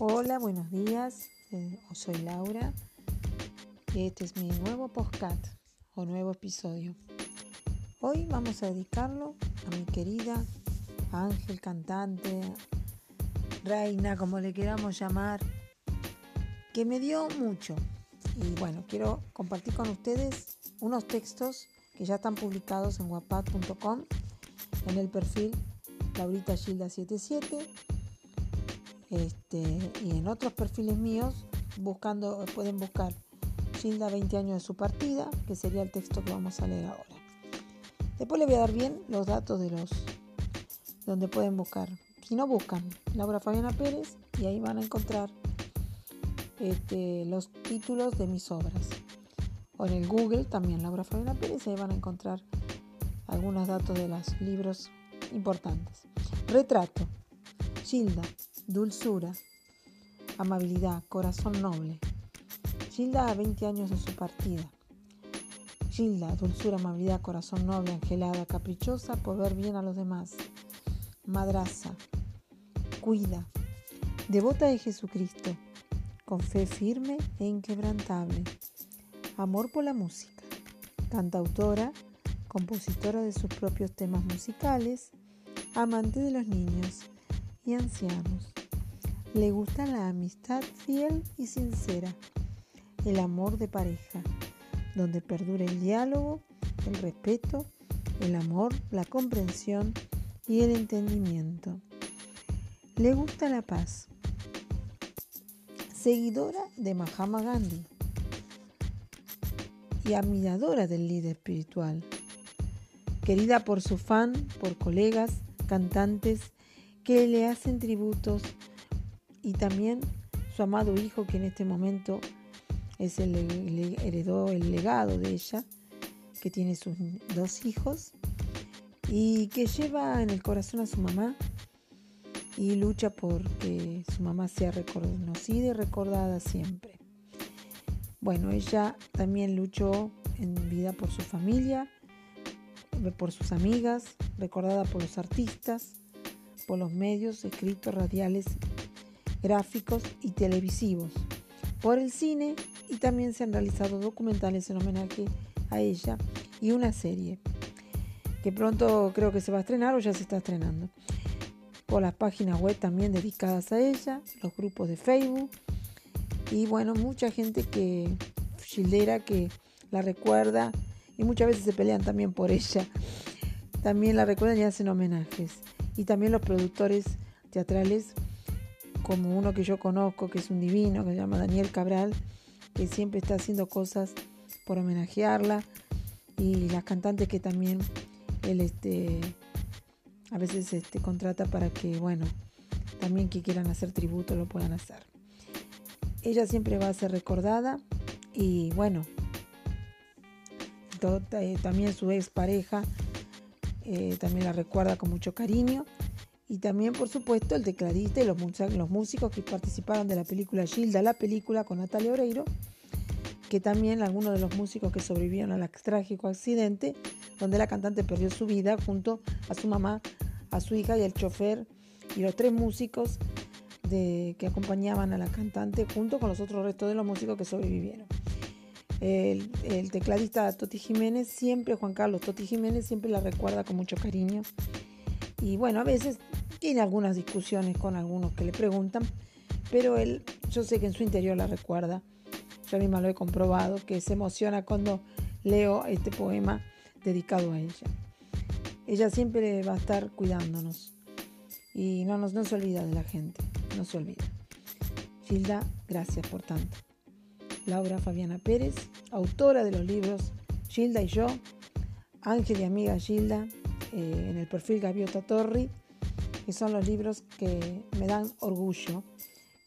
Hola, buenos días. Eh, soy Laura. Este es mi nuevo podcast o nuevo episodio. Hoy vamos a dedicarlo a mi querida Ángel cantante, reina, como le queramos llamar, que me dio mucho. Y bueno, quiero compartir con ustedes unos textos que ya están publicados en wapad.com en el perfil Laurita Gilda 77 este, y en otros perfiles míos buscando pueden buscar Gilda 20 años de su partida que sería el texto que vamos a leer ahora. Después le voy a dar bien los datos de los donde pueden buscar. Si no buscan Laura Fabiana Pérez y ahí van a encontrar este, los títulos de mis obras. O en el Google también Laura Fabiana Pérez, ahí van a encontrar algunos datos de los libros importantes. Retrato, Gilda, dulzura, amabilidad, corazón noble. Gilda a 20 años de su partida. Gilda, dulzura, amabilidad, corazón noble, angelada, caprichosa por ver bien a los demás. Madraza, cuida, devota de Jesucristo, con fe firme e inquebrantable amor por la música, cantautora, compositora de sus propios temas musicales, amante de los niños y ancianos. Le gusta la amistad fiel y sincera, el amor de pareja, donde perdura el diálogo, el respeto, el amor, la comprensión y el entendimiento. Le gusta la paz. Seguidora de Mahatma Gandhi y admiradora del líder espiritual. Querida por su fan, por colegas, cantantes que le hacen tributos y también su amado hijo que en este momento es el, heredó el legado de ella, que tiene sus dos hijos y que lleva en el corazón a su mamá y lucha por que su mamá sea reconocida y recordada siempre. Bueno, ella también luchó en vida por su familia, por sus amigas, recordada por los artistas, por los medios escritos, radiales, gráficos y televisivos, por el cine y también se han realizado documentales en homenaje a ella y una serie que pronto creo que se va a estrenar o ya se está estrenando. Por las páginas web también dedicadas a ella, los grupos de Facebook y bueno, mucha gente que, Gildera, que la recuerda y muchas veces se pelean también por ella. También la recuerdan y hacen homenajes. Y también los productores teatrales, como uno que yo conozco, que es un divino, que se llama Daniel Cabral, que siempre está haciendo cosas por homenajearla. Y las cantantes que también él este, a veces este, contrata para que, bueno, también que quieran hacer tributo lo puedan hacer. Ella siempre va a ser recordada y bueno, eh, también su ex pareja eh, también la recuerda con mucho cariño. Y también, por supuesto, el tecladista y los, los músicos que participaron de la película Gilda, la película con Natalia Oreiro, que también algunos de los músicos que sobrevivieron al trágico accidente, donde la cantante perdió su vida junto a su mamá, a su hija y al chofer y los tres músicos que acompañaban a la cantante junto con los otros restos de los músicos que sobrevivieron. El, tecladista Toti Jiménez, siempre, Juan Carlos Toti Jiménez, siempre la recuerda con mucho cariño. Y bueno, a veces tiene algunas discusiones con algunos que le preguntan, pero él, yo sé que en su interior la recuerda. Yo misma lo he comprobado, que se emociona cuando leo este poema dedicado a ella. Ella siempre va a estar cuidándonos y no, nos, no se olvida de la gente no se olvida. Gilda, gracias por tanto. Laura Fabiana Pérez, autora de los libros Gilda y yo, Ángel y amiga Gilda, eh, en el perfil Gaviota Torri, que son los libros que me dan orgullo.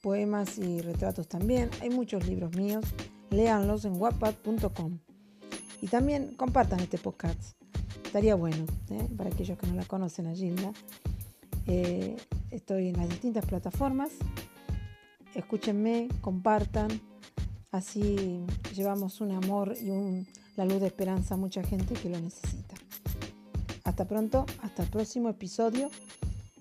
Poemas y retratos también. Hay muchos libros míos. Léanlos en wattpad.com. Y también compartan este podcast. Estaría bueno ¿eh? para aquellos que no la conocen a Gilda. Eh, Estoy en las distintas plataformas. Escúchenme, compartan. Así llevamos un amor y la luz de esperanza a mucha gente que lo necesita. Hasta pronto, hasta el próximo episodio